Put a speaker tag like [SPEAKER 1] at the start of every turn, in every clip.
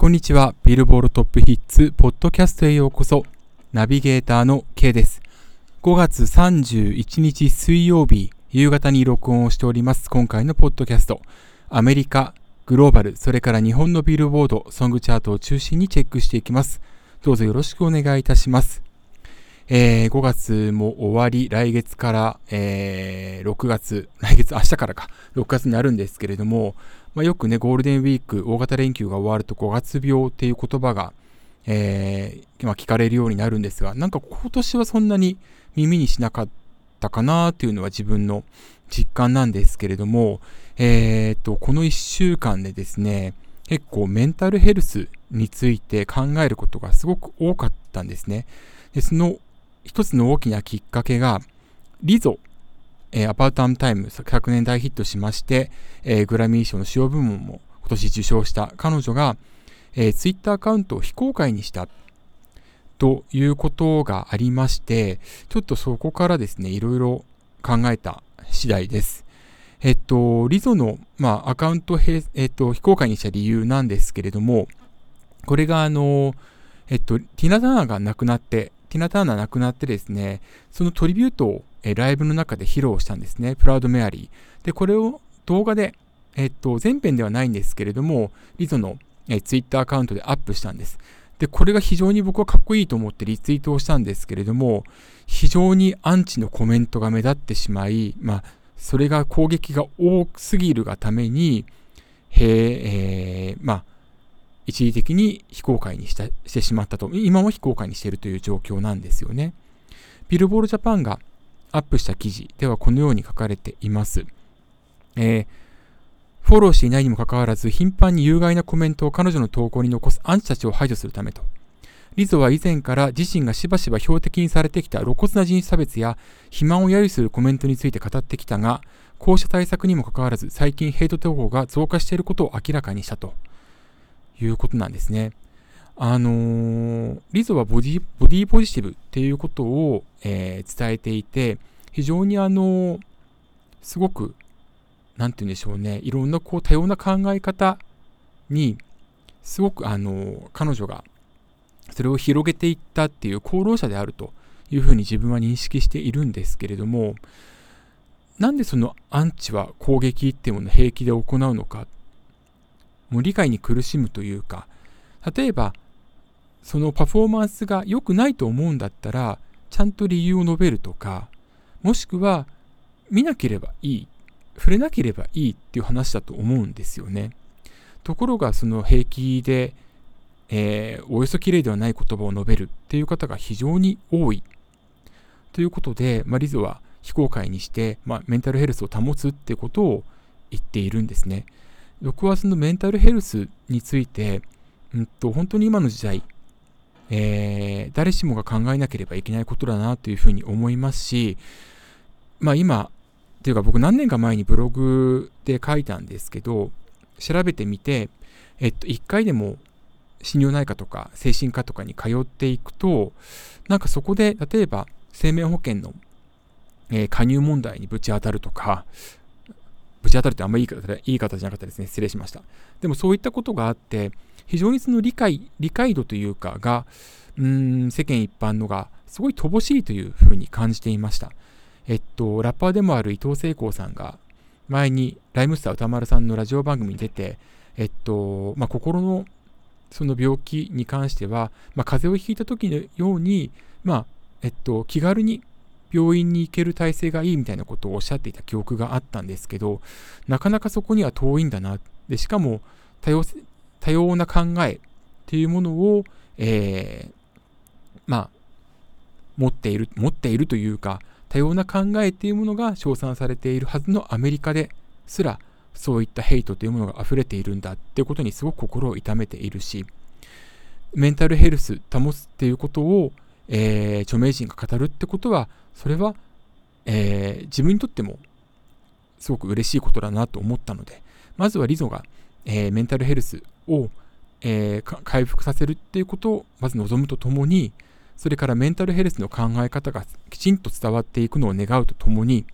[SPEAKER 1] こんにちは。ビルボールトップヒッツ、ポッドキャストへようこそ。ナビゲーターの K です。5月31日水曜日、夕方に録音をしております。今回のポッドキャスト。アメリカ、グローバル、それから日本のビルボード、ソングチャートを中心にチェックしていきます。どうぞよろしくお願いいたします。えー、5月も終わり、来月から、えー、6月、来月、明日からか、6月になるんですけれども、まあ、よくね、ゴールデンウィーク、大型連休が終わると5月病っていう言葉が、えー、まあ、聞かれるようになるんですが、なんか今年はそんなに耳にしなかったかなっていうのは自分の実感なんですけれども、えー、と、この1週間でですね、結構メンタルヘルスについて考えることがすごく多かったんですね。でその一つの大きなきっかけが、リゾ、えー、アパートアムタイム、昨年大ヒットしまして、えー、グラミー賞の主要部門も今年受賞した彼女が、えー、ツイッターアカウントを非公開にしたということがありまして、ちょっとそこからですね、いろいろ考えた次第です。えっと、リゾの、まあ、アカウントへ、えっと、非公開にした理由なんですけれども、これがあの、えっと、ティナ・ターナが亡くなって、ティナ・ターナー亡くなってですね、そのトリビュートをライブの中で披露したんですね。プラウド・メアリー。で、これを動画で、えっと、全編ではないんですけれども、リゾの、えツイッターアカウントでアップしたんです。で、これが非常に僕はかっこいいと思ってリツイートをしたんですけれども、非常にアンチのコメントが目立ってしまい、まあ、それが攻撃が多すぎるがために、へえー、まあ、一時的に非公開にしたしてしまったと、今も非公開にしているという状況なんですよね。ビルボールジャパンがアップした記事ではこのように書かれています。えー、フォローしていないにもかかわらず、頻繁に有害なコメントを彼女の投稿に残すアンチたちを排除するためと。リゾは以前から自身がしばしば標的にされてきた露骨な人種差別や肥満を揶揄するコメントについて語ってきたが、こうした対策にもかかわらず、最近ヘイト投稿が増加していることを明らかにしたと。いうことなんですね。あのー、リゾはボディボディポジティブっていうことを、えー、伝えていて、非常にあのー、すごく、なんて言うんでしょうね、いろんなこう多様な考え方に、すごくあの彼女がそれを広げていったっていう功労者であるというふうに自分は認識しているんですけれども、なんでそのアンチは攻撃っていうものを平気で行うのかもう理解に苦しむというか例えばそのパフォーマンスが良くないと思うんだったらちゃんと理由を述べるとかもしくは見なければいい触れなければいいっていう話だと思うんですよねところがその平気で、えー、およそ綺麗ではない言葉を述べるっていう方が非常に多いということで、まあ、リゾは非公開にして、まあ、メンタルヘルスを保つってことを言っているんですね。僕はそのメンタルヘルスについて、うんと、本当に今の時代、えー、誰しもが考えなければいけないことだなというふうに思いますし、まあ今、っていうか僕何年か前にブログで書いたんですけど、調べてみて、えっと、一回でも心療内科とか精神科とかに通っていくと、なんかそこで、例えば生命保険の、えー、加入問題にぶち当たるとか、ぶち当たるってあんまりいい方い方じゃなかったですね。失礼しました。でもそういったことがあって、非常にその理解、理解度というかが、うん、世間一般のがすごい乏しいというふうに感じていました。えっと、ラッパーでもある伊藤聖光さんが、前にライムスター歌丸さんのラジオ番組に出て、えっと、まあ、心のその病気に関しては、まあ、風邪をひいた時のように、まあ、えっと、気軽に病院に行ける体制がいいみたいなことをおっしゃっていた記憶があったんですけど、なかなかそこには遠いんだな。でしかも多様、多様な考えっていうものを、えー、まあ、持っている、持っているというか、多様な考えっていうものが称賛されているはずのアメリカですら、そういったヘイトというものが溢れているんだっていうことにすごく心を痛めているし、メンタルヘルス保つっていうことを、えー、著名人が語るってことは、それは、えー、自分にとってもすごく嬉しいことだなと思ったので、まずはリゾが、えー、メンタルヘルスを、えー、回復させるっていうことをまず望むとともに、それからメンタルヘルスの考え方がきちんと伝わっていくのを願うとともに、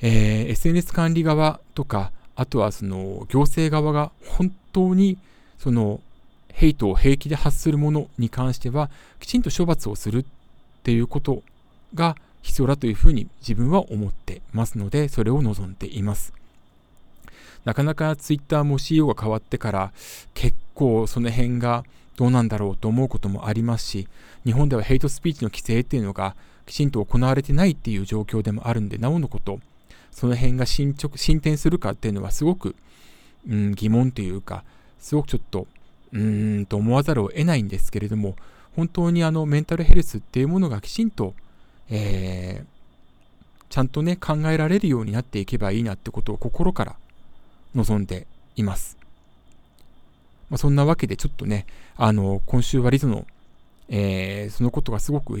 [SPEAKER 1] え、SNS 管理側とか、あとはその行政側が本当にそのヘイトを平気で発するものに関してはきちんと処罰をするっていうことが必要だというふうに自分は思ってますのでそれを望んでいます。なかなかツイッターも CEO が変わってから結構その辺がどうなんだろうと思うこともありますし日本ではヘイトスピーチの規制っていうのがきちんと行われてないっていう状況でもあるんでなおのことその辺が進捗進展するかっていうのはすごく、うん、疑問というかすごくちょっとうーんと思わざるを得ないんですけれども本当にあのメンタルヘルスっていうものがきちんと、えー、ちゃんとね考えられるようになっていけばいいなってことを心から望んでいます。まあ、そんなわけでちょっとね、あの、今週はリゾの、えー、そのことがすごく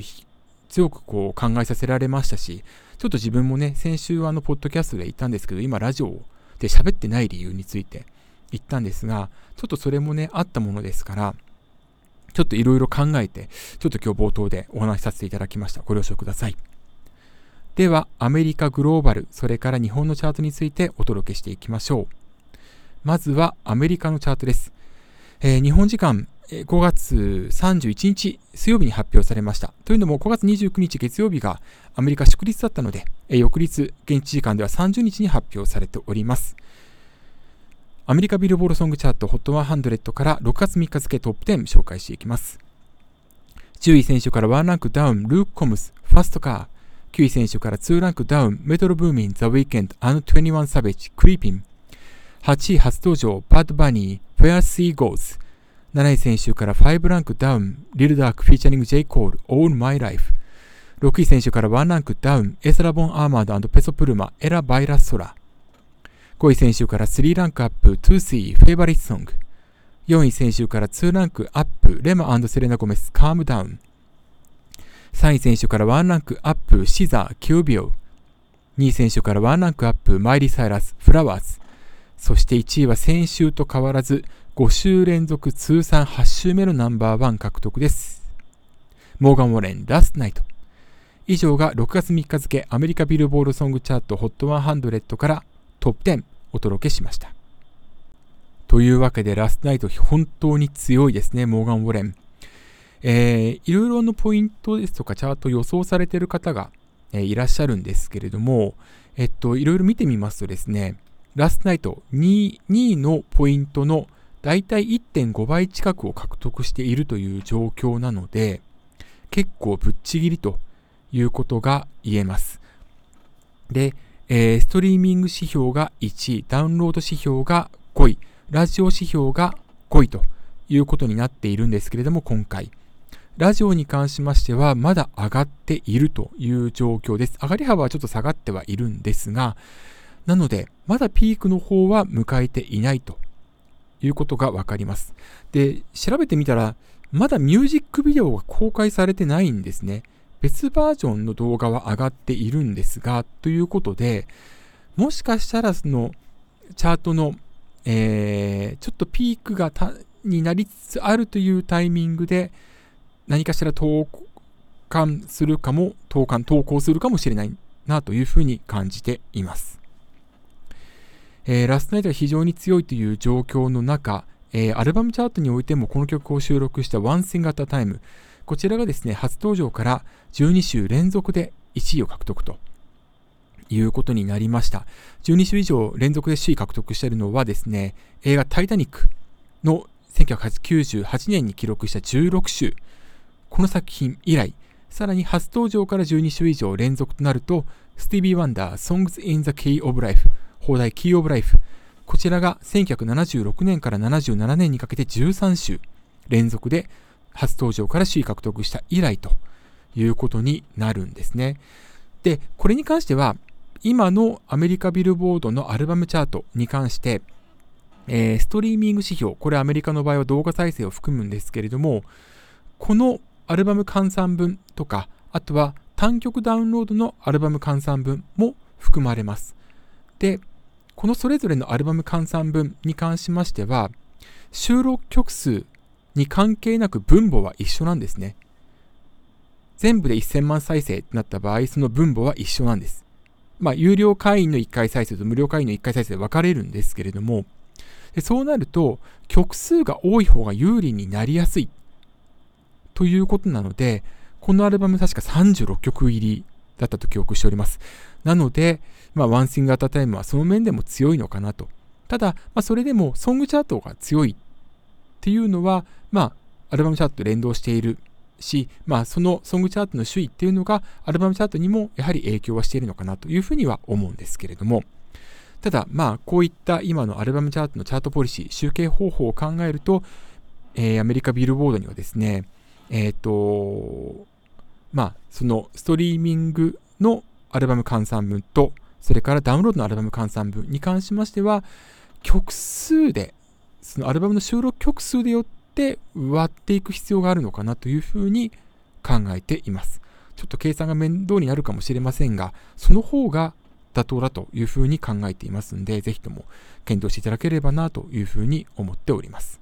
[SPEAKER 1] 強くこう考えさせられましたし、ちょっと自分もね、先週あの、ポッドキャストで言ったんですけど、今ラジオで喋ってない理由について言ったんですが、ちょっとそれもね、あったものですから、ちょっといろいろ考えて、ちょっと今日冒頭でお話しさせていただきました。ご了承ください。では、アメリカグローバル、それから日本のチャートについてお届けしていきましょう。まずはアメリカのチャートです。えー、日本時間5月31日水曜日に発表されました。というのも5月29日月曜日がアメリカ祝日だったので、えー、翌日現地時間では30日に発表されております。アメリカビルボードソングチャート HOT100 から6月3日付トップ10紹介していきます。10位選手から1ランクダウン、ルーク・コムス、ファストカー。9位選手から2ランクダウン、メトロブーミン、ザ・ウィーケンド、アン21サベッジ、クリーピン。8位初登場、バッドバニー、Where Sea Goes。7位選手から5ランクダウン、リルダークフィーチャリング J コール、All My Life。6位先週から1ランクダウン、 Eslabon Armado and Peso Pluma、 Ella Baila Sola。5位先週から3ランクアップ、 Toosii、Favorite Song。4位先週から2ランクアップ、 Rema Selena Gomez、Calm Down。3位先週から1ランクアップ、 SZA、Kill Bill。2位先週から1ランクアップ、 Miley Cyrus、Flowers。そして1位は先週と変わらず5週連続通算8週目のナンバーワン獲得です。モーガン・ウォレン、ラストナイト。以上が6月3日付アメリカビルボールソングチャート HOT100 からトップ10お届けしました。というわけでラストナイト本当に強いですね、モーガン・ウォレン。えー、いろいろなポイントですとかチャート予想されている方が、えー、いらっしゃるんですけれども、えっと、いろいろ見てみますとですね、ラストナイト 2, 2位のポイントのだいたい1.5倍近くを獲得しているという状況なので、結構ぶっちぎりということが言えます。で、えー、ストリーミング指標が1位、ダウンロード指標が5位、ラジオ指標が5位ということになっているんですけれども、今回。ラジオに関しましては、まだ上がっているという状況です。上がり幅はちょっと下がってはいるんですが、なので、まだピークの方は迎えていないということがわかります。で、調べてみたら、まだミュージックビデオが公開されてないんですね。別バージョンの動画は上がっているんですが、ということで、もしかしたらそのチャートの、えー、ちょっとピークがになりつつあるというタイミングで、何かしら投函するかも、投函、投稿するかもしれないなというふうに感じています。えー、ラストナイトが非常に強いという状況の中、えー、アルバムチャートにおいてもこの曲を収録した One Thing at a Time、こちらがですね、初登場から12週連続で1位を獲得ということになりました。12週以上連続で首位獲得しているのはですね、映画タイタニックの1998年に記録した16週、この作品以来、さらに初登場から12週以上連続となると、スティービー・ワンダー Songs in the Key of Life 放題キーオブライフ。こちらが1976年から77年にかけて13週連続で初登場から首位獲得した以来ということになるんですね。で、これに関しては、今のアメリカビルボードのアルバムチャートに関して、えー、ストリーミング指標、これアメリカの場合は動画再生を含むんですけれども、このアルバム換算分とか、あとは単曲ダウンロードのアルバム換算分も含まれます。で、このそれぞれのアルバム換算分に関しましては、収録曲数に関係なく分母は一緒なんですね。全部で1000万再生ってなった場合、その分母は一緒なんです。まあ、有料会員の1回再生と無料会員の1回再生で分かれるんですけれども、でそうなると、曲数が多い方が有利になりやすいということなので、このアルバム確か36曲入りだったと記憶しております。なので、まあ、ワンシングアタタイムはその面でも強いのかなと。ただ、まあ、それでもソングチャートが強いっていうのは、まあ、アルバムチャートと連動しているし、まあ、そのソングチャートの首位っていうのがアルバムチャートにもやはり影響はしているのかなというふうには思うんですけれども、ただ、まあ、こういった今のアルバムチャートのチャートポリシー、集計方法を考えると、えー、アメリカビルボードにはですね、えっ、ー、と、まあ、そのストリーミングのアルバム換算分と、それからダウンロードのアルバム換算分に関しましては、曲数で、そのアルバムの収録曲数でよって割っていく必要があるのかなというふうに考えています。ちょっと計算が面倒になるかもしれませんが、その方が妥当だというふうに考えていますので、ぜひとも検討していただければなというふうに思っております。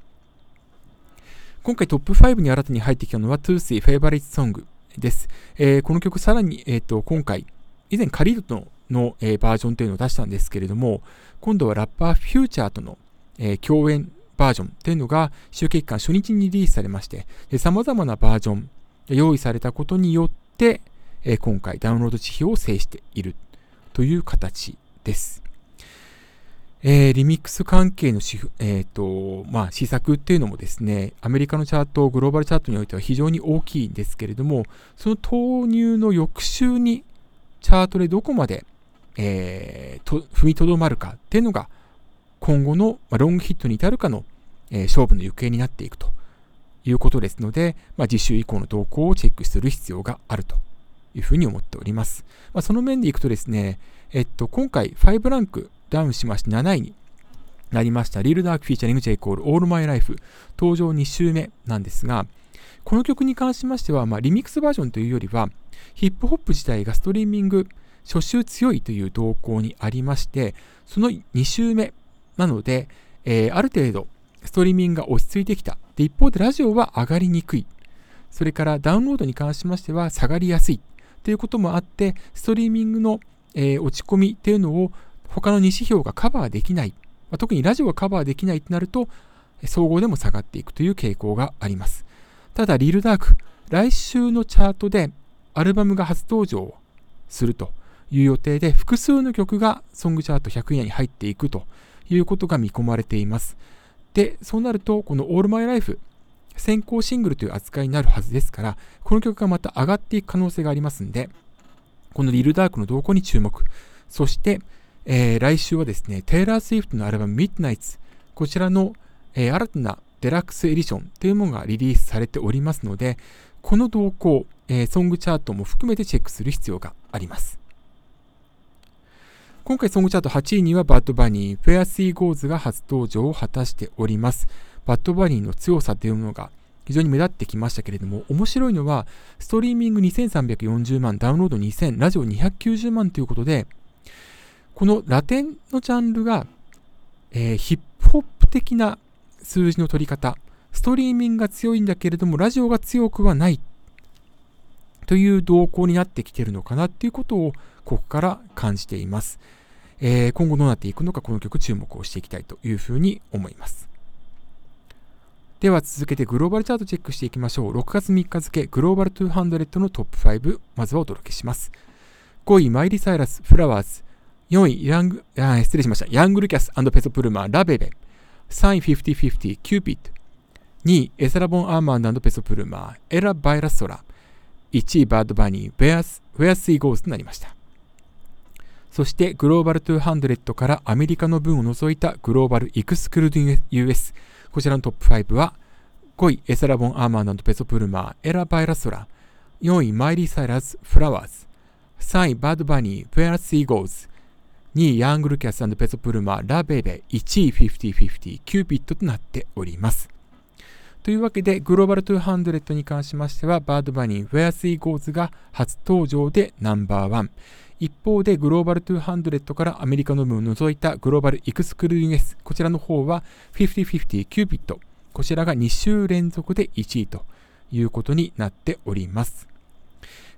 [SPEAKER 1] 今回トップ5に新たに入ってきたのは Toosie Favorite Song です。えー、この曲さらに、えーと、今回、以前カリードのの、えー、バージョンというのを出したんですけれども、今度はラッパーフューチャーとの、えー、共演バージョンというのが集計期間初日にリリースされまして、様々なバージョン用意されたことによって、えー、今回ダウンロード地表を制しているという形です。えー、リミックス関係のし、えーとまあ、施策っていうのもですね、アメリカのチャート、グローバルチャートにおいては非常に大きいんですけれども、その投入の翌週にチャートでどこまで、えー、と踏みとどまるかっていうのが、今後の、ロングヒットに至るかの、勝負の行方になっていくということですので、まあ、次週以降の動向をチェックする必要があるというふうに思っております。まあ、その面でいくとですね、えっと、今回5ランクダウンしまして7位になりました、リールダークフィーチャリング J コールオールマイライフ。登場2週目なんですが、この曲に関しましては、まあ、リミックスバージョンというよりは、ヒップホップ自体がストリーミング初週強いという動向にありまして、その2週目なので、えー、ある程度ストリーミングが落ち着いてきた。で、一方でラジオは上がりにくい。それからダウンロードに関しましては下がりやすい。ということもあって、ストリーミングの、えー、落ち込みっていうのを他の2指標がカバーできない。まあ、特にラジオがカバーできないとなると、総合でも下がっていくという傾向があります。ただ、リールダーク、来週のチャートでアルバムが初登場するという予定で、複数の曲がソングチャート100位に入っていくということが見込まれています。で、そうなると、この All My Life、先行シングルという扱いになるはずですから、この曲がまた上がっていく可能性がありますんで、このリルダークの動向に注目。そして、えー、来週はですね、テイラー・スウィフトのアルバム Midnights、こちらの、えー、新たなデラックスエディションというものがリリースされておりますので、この動向、えー、ソングチャートも含めてチェックする必要があります。今回ソングチャート8位には Bad Bunny、Where She Goes が初登場を果たしております。 Bad Bunny の強さというものが非常に目立ってきましたけれども、面白いのは、ストリーミング2340万、ダウンロード2000、ラジオ290万ということで、このラテンのジャンルが、えー、ヒップホップ的な数字の取り方、ストリーミングが強いんだけれども、ラジオが強くはないという動向になってきてるのかなっていうことを、ここから感じています。えー、今後どうなっていくのか、この曲注目をしていきたいというふうに思います。では続けてグローバルチャートチェックしていきましょう。6月3日付グローバル200のトップ5、まずはお届けします。5位、マイリサイラス、フラワーズ。4位、ヤング、あ失礼しました。 Yng Lvcas Peso Pluma、La Bebe。3位、 FIFTY FIFTY、Cupid。2位、 Eslabon Armado and Peso Pluma、Ella Baila Sola。1位、 Bad Bunny、Where S、Where She Goes となりました。そして、グローバル200からアメリカの分を除いたグローバルエクスクルーディング US。こちらのトップ5は、5位、 Eslabon Armado and Peso Pluma、Ella Baila Sola。4位、 Miley Cyrus、Flowers。3位、 Bad Bunny、Where She Goes。2位、 Yng Lvcas Peso Pluma、La Bebe、1位、 FIFTY FIFTY、Cupid となっております。というわけで、グローバル200に関しましては、 Bad Bunny、Where She Goes が初登場でナンバーワン。一方で、グローバル200からアメリカの分を除いたグローバルエクスクルーディング S、こちらの方は FIFTY FIFTY、Cupid。こちらが2週連続で1位ということになっております。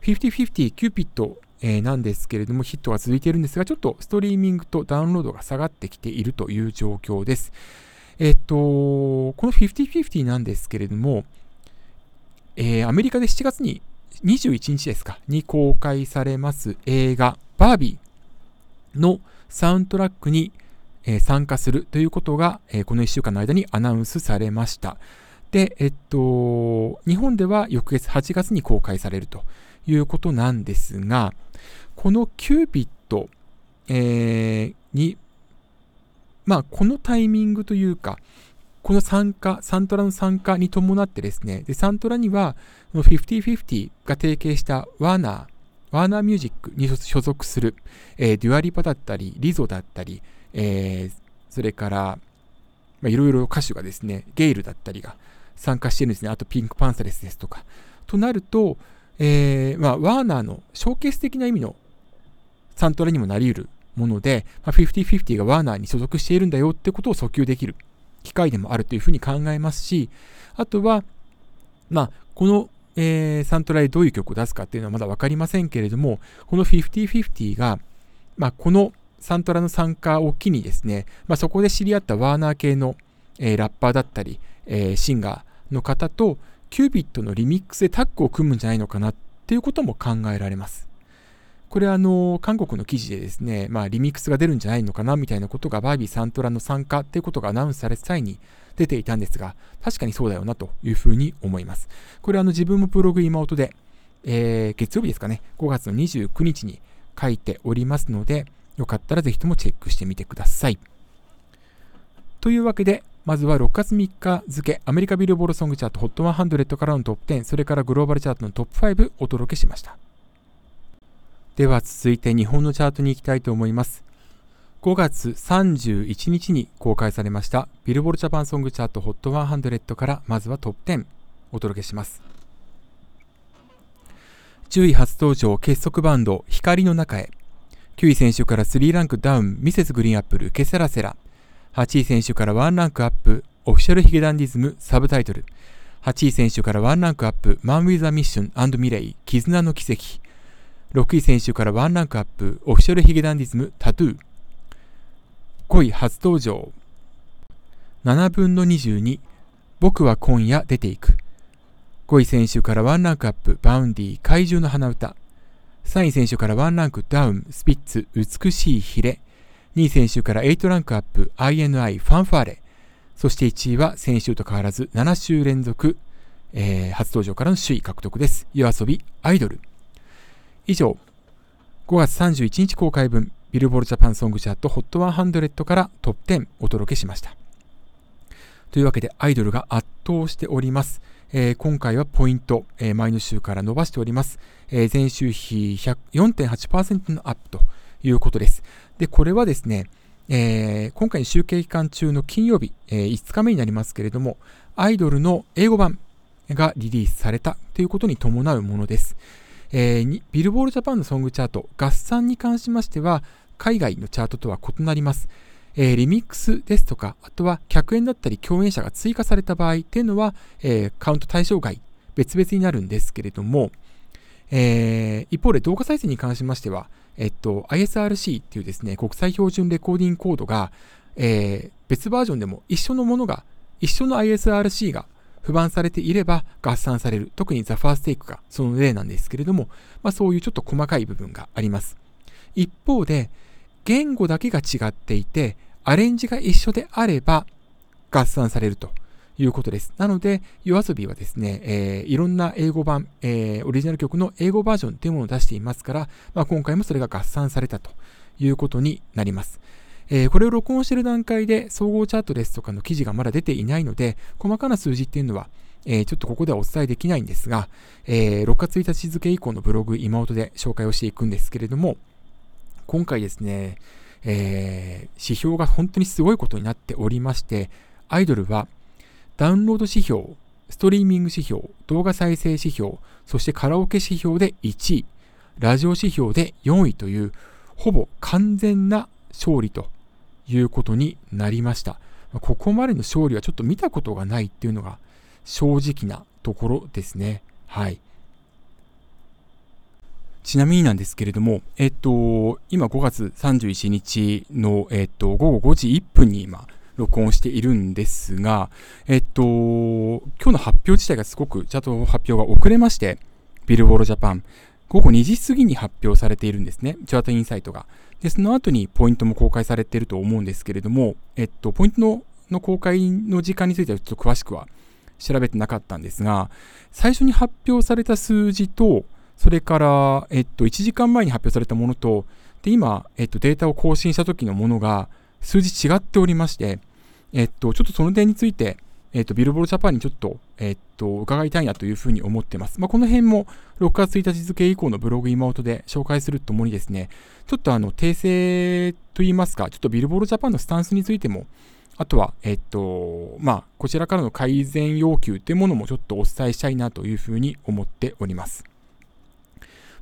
[SPEAKER 1] 50-50、キューピットえー、なんですけれども、ヒットが続いているんですが、ちょっとストリーミングとダウンロードが下がってきているという状況です。えっと、この50-50なんですけれども、えー、アメリカで7月に21日ですか、に公開されます映画、バービーのサウンドラックに、参加するということが、この1週間の間にアナウンスされました。で、えっと、日本では翌月8月に公開されるということなんですが、このキューピット、えー、に、まあ、このタイミングというか、この参加、サントラの参加に伴ってですね、でサントラには、50-50が提携したワーナー、ワーナーミュージックに所属する、えー、 Dua Lipa だったり、 Lizzo だったり、えー、それから、まあ、いろいろ歌手がですね、 GAYLE だったりが参加してるんですね。あと PinkPantheress ですとか。となると、えー、まあ、ワーナーのショーケース的な意味のサントラにもなり得るもので、まあ、50-50がワーナーに所属しているんだよってことを訴求できる機会でもあるというふうに考えますし、あとは、まあ、この、えー、サントラでどういう曲を出すかっていうのはまだ分かりませんけれども、この50-50が、まあ、このサントラの参加を機にですね、まあ、そこで知り合ったワーナー系の、えー、ラッパーだったり、えー、シンガーの方と、キュービットのリミックスでタッグを組むんじゃないのかなっていうことも考えられます。これあの、韓国の記事でですね、まあ、リミックスが出るんじゃないのかなみたいなことがバービーサントラの参加っていうことがアナウンスされた際に出ていたんですが、確かにそうだよなというふうに思います。これはあの自分もブログ今音で、えー、月曜日ですかね、5月の29日に書いておりますので、よかったらぜひともチェックしてみてください。というわけで、まずは6月3日付、アメリカビルボードソングチャート HOT100 からのトップ10、それからグローバルチャートのトップ5お届けしました。では続いて日本のチャートに行きたいと思います。5月31日に公開されましたビルボルジャパンソングチャート HOT100 からまずはトップ10お届けします。10位初登場結束バンド光の中へ。9位選手から3ランクダウンミセスグリーンアップルケセラセラ。8位選手から1ランクアップオフィシャルヒゲダンディズムサブタイトル。8位選手から1ランクアップマン・ウィザ・ミッションミレイ絆の奇跡。6位選手からワンランクアップ、オフィシャルヒゲダンディズム、タトゥー。5位初登場。7分の22、僕は今夜出ていく。5位先週からワンランクアップ、 Vaundy、怪獣の花唄。3位先週からワンランクダウン、スピッツ、美しいヒレ。2位先週から8ランクアップ、INI、ファンファーレ。そして1位は先週と変わらず7週連続、えー、初登場からの首位獲得です。 YOASOBI、アイドル。以上、5月31日公開分、ビルボードジャパンソングチャート HOT100 からトップ10お届けしました。というわけで、アイドルが圧倒しております。えー、今回はポイント、えー、前の週から伸ばしております。えー、前週比4.8%のアップということです。で、これはですね、えー、今回の集計期間中の金曜日、えー、5日目になりますけれども、アイドルの英語版がリリースされたということに伴うものです。えー、ビルボールジャパンのソングチャート、合算に関しましては、海外のチャートとは異なります。えー、リミックスですとか、あとは客演だったり共演者が追加された場合っていうのは、えー、カウント対象外、別々になるんですけれども、えー、一方で動画再生に関しましては、えっと、ISRC っていうですね、国際標準レコーディングコードが、えー、別バージョンでも一緒のものが、一緒の ISRC が不番されていれば合算される。特にザ・ファーステイクがその例なんですけれども、まあ、そういうちょっと細かい部分があります。一方で、言語だけが違っていて、アレンジが一緒であれば合算されるということです。なので、夜遊びはですね、えー、いろんな英語版、えー、オリジナル曲の英語バージョンというものを出していますから、まあ、今回もそれが合算されたということになります。えー、これを録音している段階で総合チャートですとかの記事がまだ出ていないので、細かな数字っていうのは、えー、ちょっとここではお伝えできないんですが、えー、6月1日付以降のブログ、今音で紹介をしていくんですけれども、今回ですね、え指標が本当にすごいことになっておりまして、アイドルはダウンロード指標、ストリーミング指標、動画再生指標、そしてカラオケ指標で1位、ラジオ指標で4位という、ほぼ完全な勝利ということになりました。ここまでの勝利はちょっと見たことがないっていうのが正直なところですね。はい。ちなみになんですけれども、えっと、今5月31日の、えっと、午後5時1分に今、録音しているんですが、えっと、今日の発表自体がすごくチャート発表が遅れまして、ビルボードジャパン、午後2時過ぎに発表されているんですね。チャートインサイトが。で、その後にポイントも公開されていると思うんですけれども、えっと、ポイントのの公開の時間についてはちょっと詳しくは調べてなかったんですが、最初に発表された数字と、それから、えっと、1時間前に発表されたものと、で、今、えっと、データを更新した時のものが、数字違っておりまして、えっと、ちょっとその点について、えっと、ビルボールジャパンにちょっと、えっと、伺いたいなというふうに思ってます。まあ、この辺も6月1日付以降のブログ今音で紹介するともにですね、ちょっとあの、訂正といいますか、ちょっとビルボールジャパンのスタンスについても、あとは、えっと、まあ、こちらからの改善要求というものもちょっとお伝えしたいなというふうに思っております。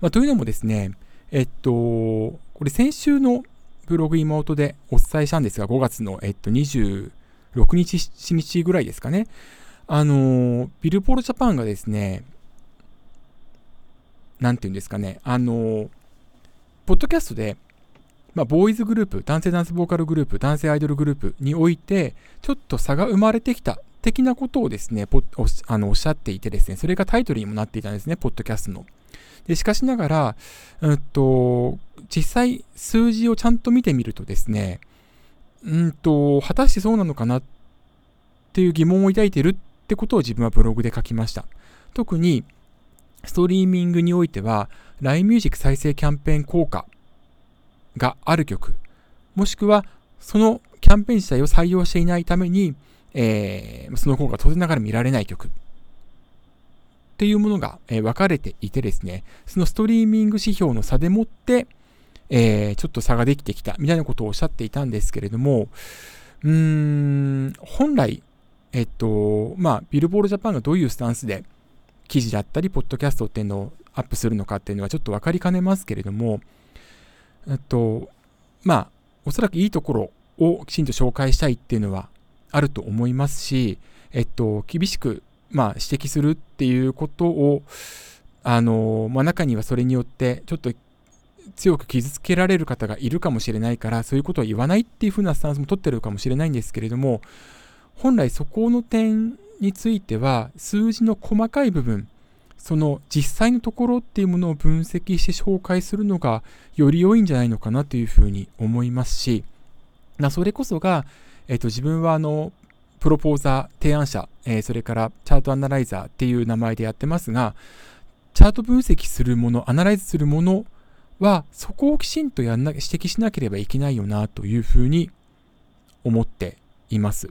[SPEAKER 1] まあ、というのもですね、えっと、これ先週のブログ妹でお伝えしたんですが、5月の、えっと、6日、7日ぐらいですかね。あの、ビルボールジャパンがですね、なんていうんですかね、あの、ポッドキャストで、まあ、ボーイズグループ、男性ダンスボーカルグループ、男性アイドルグループにおいて、ちょっと差が生まれてきた的なことをですね、おあのおっしゃっていてですね、それがタイトルにもなっていたんですね、ポッドキャストの。でしかしながら、うんと、実際数字をちゃんと見てみるとですね、うんと、果たしてそうなのかなっていう疑問を抱いてるってことを自分はブログで書きました。特に、ストリーミングにおいては、LINE Music 再生キャンペーン効果がある曲、もしくはそのキャンペーン自体を採用していないために、えー、その効果が当然ながら見られない曲っていうものが、えー、分かれていてですね、そのストリーミング指標の差でもって、えー、ちょっと差ができてきたみたいなことをおっしゃっていたんですけれども、うーん、本来、えっと、まあ、ビルボールジャパンがどういうスタンスで記事だったり、ポッドキャストっていうのをアップするのかっていうのはちょっと分かりかねますけれども、えっと、まあ、おそらくいいところをきちんと紹介したいっていうのはあると思いますし、えっと、厳しく、まあ、指摘するっていうことを、あの、まあ、中にはそれによって、ちょっと強く傷つけられる方がいるかもしれないから、そういうことは言わないっていうふうなスタンスも取ってるかもしれないんですけれども、本来そこの点については、数字の細かい部分、その実際のところっていうものを分析して紹介するのがより良いんじゃないのかなというふうに思いますし、それこそが、えっと、自分はあの、プロポーザー、提案者、えー、それからチャートアナライザーっていう名前でやってますが、チャート分析するもの、アナライズするものは、そこをきちんとやんな指摘しなければいけないよなというふうに思っています。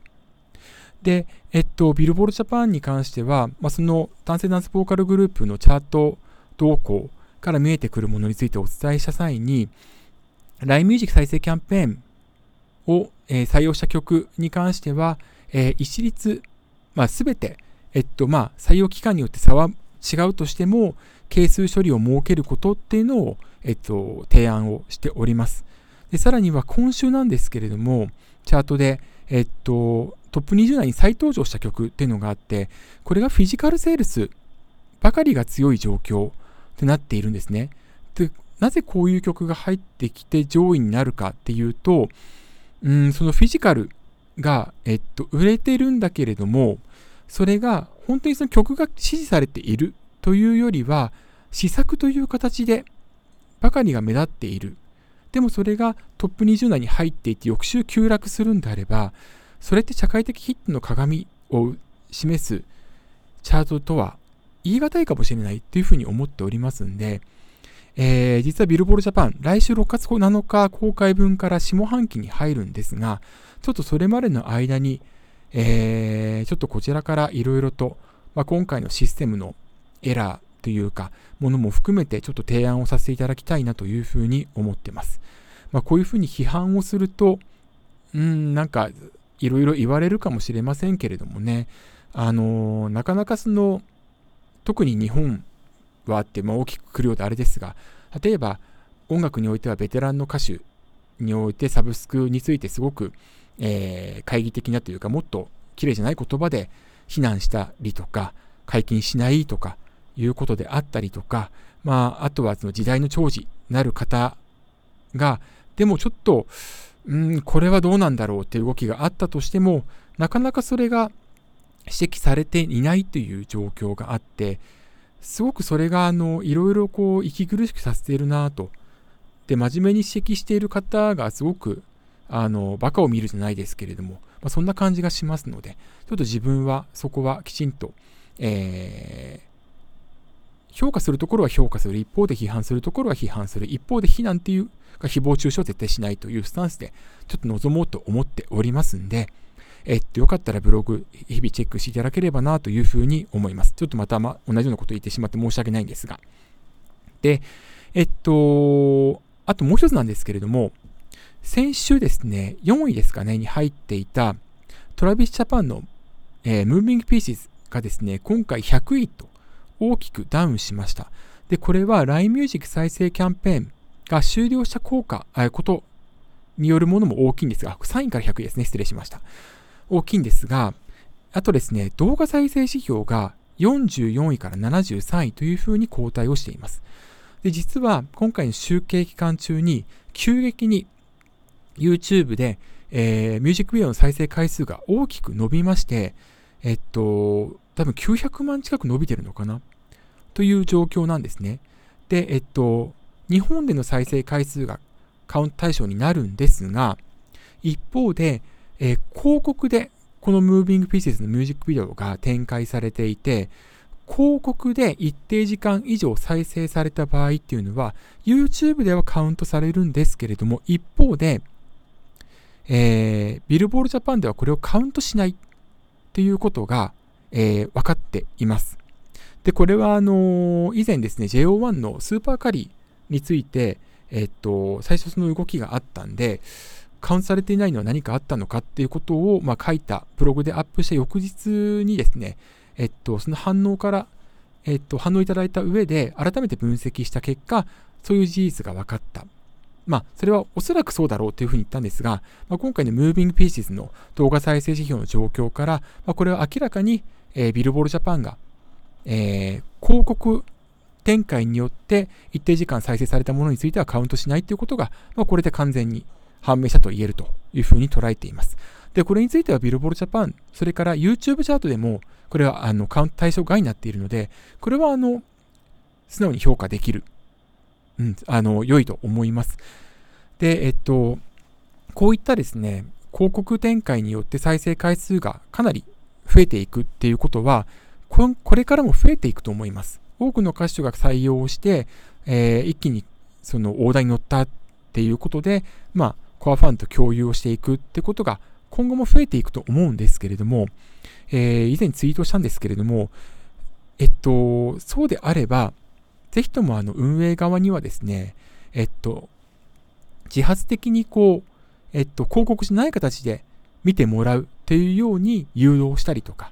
[SPEAKER 1] で、えっと、ビルボールジャパンに関しては、まあ、その男性ダンスボーカルグループのチャート動向から見えてくるものについてお伝えした際に、LINE Music 再生キャンペーンを、えー、採用した曲に関しては、えー、一律、まあ、全て、えっと、まあ、採用期間によって差は違うとしても、係数処理を設けることっていうのを、えっと、提案をしております。でさらには今週なんですけれども、チャートで、えっと、トップ20代に再登場した曲っていうのがあって、これがフィジカルセールスばかりが強い状況となっているんですね。でなぜこういう曲が入ってきて上位になるかっていうと、うん、そのフィジカルが、えっと、売れてるんだけれども、それが本当にその曲が支持されているというよりは、試作という形でばかりが目立っている。でもそれがトップ20代に入っていて翌週急落するんであれば、それって社会的ヒットの鏡を示すチャートとは言い難いかもしれないっていうふうに思っておりますんで、えー、実はビルボールジャパン、来週6月7日公開分から下半期に入るんですが、ちょっとそれまでの間に、えー、ちょっとこちらからいろいろと、まあ、今回のシステムのエラーというか、ものも含めてちょっと提案をさせていただきたいなというふうに思ってます。まあ、こういうふうに批判をすると、うん、なんかいろいろ言われるかもしれませんけれどもね、あのなかなかその、特に日本はあって、まあ、大きくくるようであれですが、例えば音楽においてはベテランの歌手においてサブスクについてすごく、えー、懐疑的なというか、もっと綺麗じゃない言葉で非難したりとか、解禁しないとかいうことであったりとか、まあ、あとはその時代の寵児なる方が、でもちょっと、うん、これはどうなんだろうっていう動きがあったとしても、なかなかそれが指摘されていないという状況があって、すごくそれがあのいろいろこう息苦しくさせているなと。で、真面目に指摘している方がすごくあのバカを見るじゃないですけれども、まあ、そんな感じがしますので、ちょっと自分はそこはきちんと、えー、評価するところは評価する、一方で批判するところは批判する、一方で非難っていうか誹謗中傷を絶対しないというスタンスで、ちょっと臨もうと思っておりますんで、えっと、よかったらブログ、日々チェックしていただければなというふうに思います。ちょっとまた、ま、同じようなこと言ってしまって申し訳ないんですが。で、えっと、あともう一つなんですけれども、先週ですね、4位ですかね、に入っていた、トラビスジャパンの、えー、ムービングピーシスがですね、今回100位と大きくダウンしました。で、これは LINE Music 再生キャンペーンが終了した効果、えことによるものも大きいんですが、3位から100位ですね、失礼しました。大きいんですが、あとですね、動画再生指標が44位から73位というふうに後退をしています。で、実は今回の集計期間中に急激に YouTube で、えー、ミュージックビデオの再生回数が大きく伸びまして、えっと、多分900万近く伸びてるのかなという状況なんですね。で、えっと、日本での再生回数がカウント対象になるんですが、一方で、えー、広告でこのムービングピーセスのミュージックビデオが展開されていて、広告で一定時間以上再生された場合っていうのは、YouTube ではカウントされるんですけれども、一方で、えー、ビルボールジャパンではこれをカウントしないっていうことが、えー、分かっています。で、これはあの、以前ですね、JO1 のスーパーカリーについて、えっと、最初その動きがあったんで、カウントされていないのは何かあったのかっていうことを、まあ、書いたブログでアップした翌日にですね、えっと、その反応から、えっと、反応いただいた上で、改めて分析した結果、そういう事実が分かった。まあ、それはおそらくそうだろうというふうに言ったんですが、まあ、今回の Moving Pieces の動画再生指標の状況から、まあ、これは明らかに、えー、ビルボールジャパンが、えー、広告展開によって一定時間再生されたものについてはカウントしないということが、まあ、これで完全に判明したと言えるというふうに捉えています。で、これについてはビルボールジャパン、それから YouTube チャートでも、これはあのカウント対象外になっているので、これはあの、素直に評価できる。うん、あの、良いと思います。で、えっと、こういったですね、広告展開によって再生回数がかなり増えていくっていうことは、これからも増えていくと思います。多くの歌手が採用して、えー、一気にその大台に乗ったっていうことで、まあ、コアファンと共有をしていくってことが今後も増えていくと思うんですけれども、えー、以前ツイートしたんですけれども、えっと、そうであれば、ぜひともあの運営側にはですね、えっと、自発的にこう、えっと、広告しない形で見てもらうというように誘導したりとか、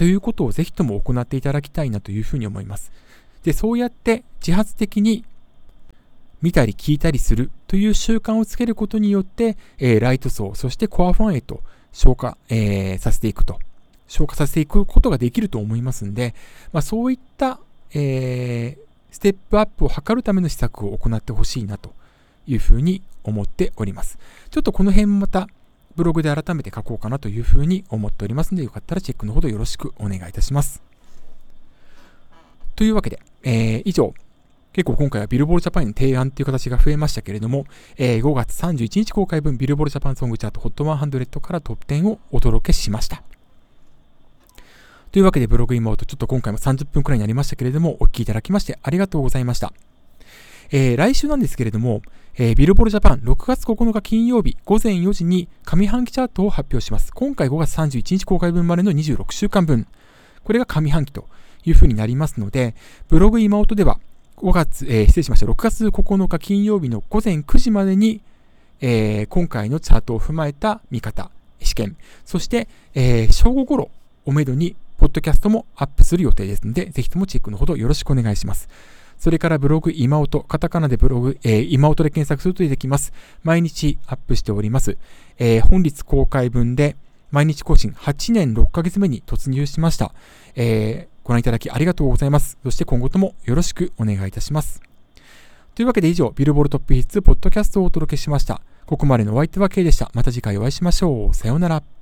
[SPEAKER 1] ということをぜひとも行っていただきたいなというふうに思います。で、そうやって自発的に見たり聞いたりするという習慣をつけることによって、えー、ライト層、そしてコアファンへと消化、えー、させていくと、消化させていくことができると思いますんで、まあ、そういった、えー、ステップアップを図るための施策を行ってほしいなというふうに思っております。ちょっとこの辺もまたブログで改めて書こうかなというふうに思っておりますので、よかったらチェックのほどよろしくお願いいたします。というわけで、えー、以上、結構今回はビルボールジャパンの提案という形が増えましたけれども、えー、5月31日公開分ビルボールジャパンソングチャート HOT100 からトップ10をお届けしました。というわけでブログイモートちょっと今回も30分くらいになりましたけれども、お聞きいただきましてありがとうございました。えー、来週なんですけれども、えー、ビルボールジャパン6月9日金曜日午前4時に上半期チャートを発表します。今回5月31日公開分までの26週間分。これが上半期というふうになりますので、ブログ今音では5月、えー、失礼しました。6月9日金曜日の午前9時までに、えー、今回のチャートを踏まえた見方、試験、そして、えー、正午頃おめどに、ポッドキャストもアップする予定ですので、ぜひともチェックのほどよろしくお願いします。それからブログ今音、カタカナでブログ、えー、今音で検索すると出てきます。毎日アップしております。えー、本日公開分で毎日更新8年6ヶ月目に突入しました。えー、ご覧いただきありがとうございます。そして今後ともよろしくお願いいたします。というわけで以上、ビルボールトップヒッツポッドキャストをお届けしました。ここまでのお相手は K でした。また次回お会いしましょう。さようなら。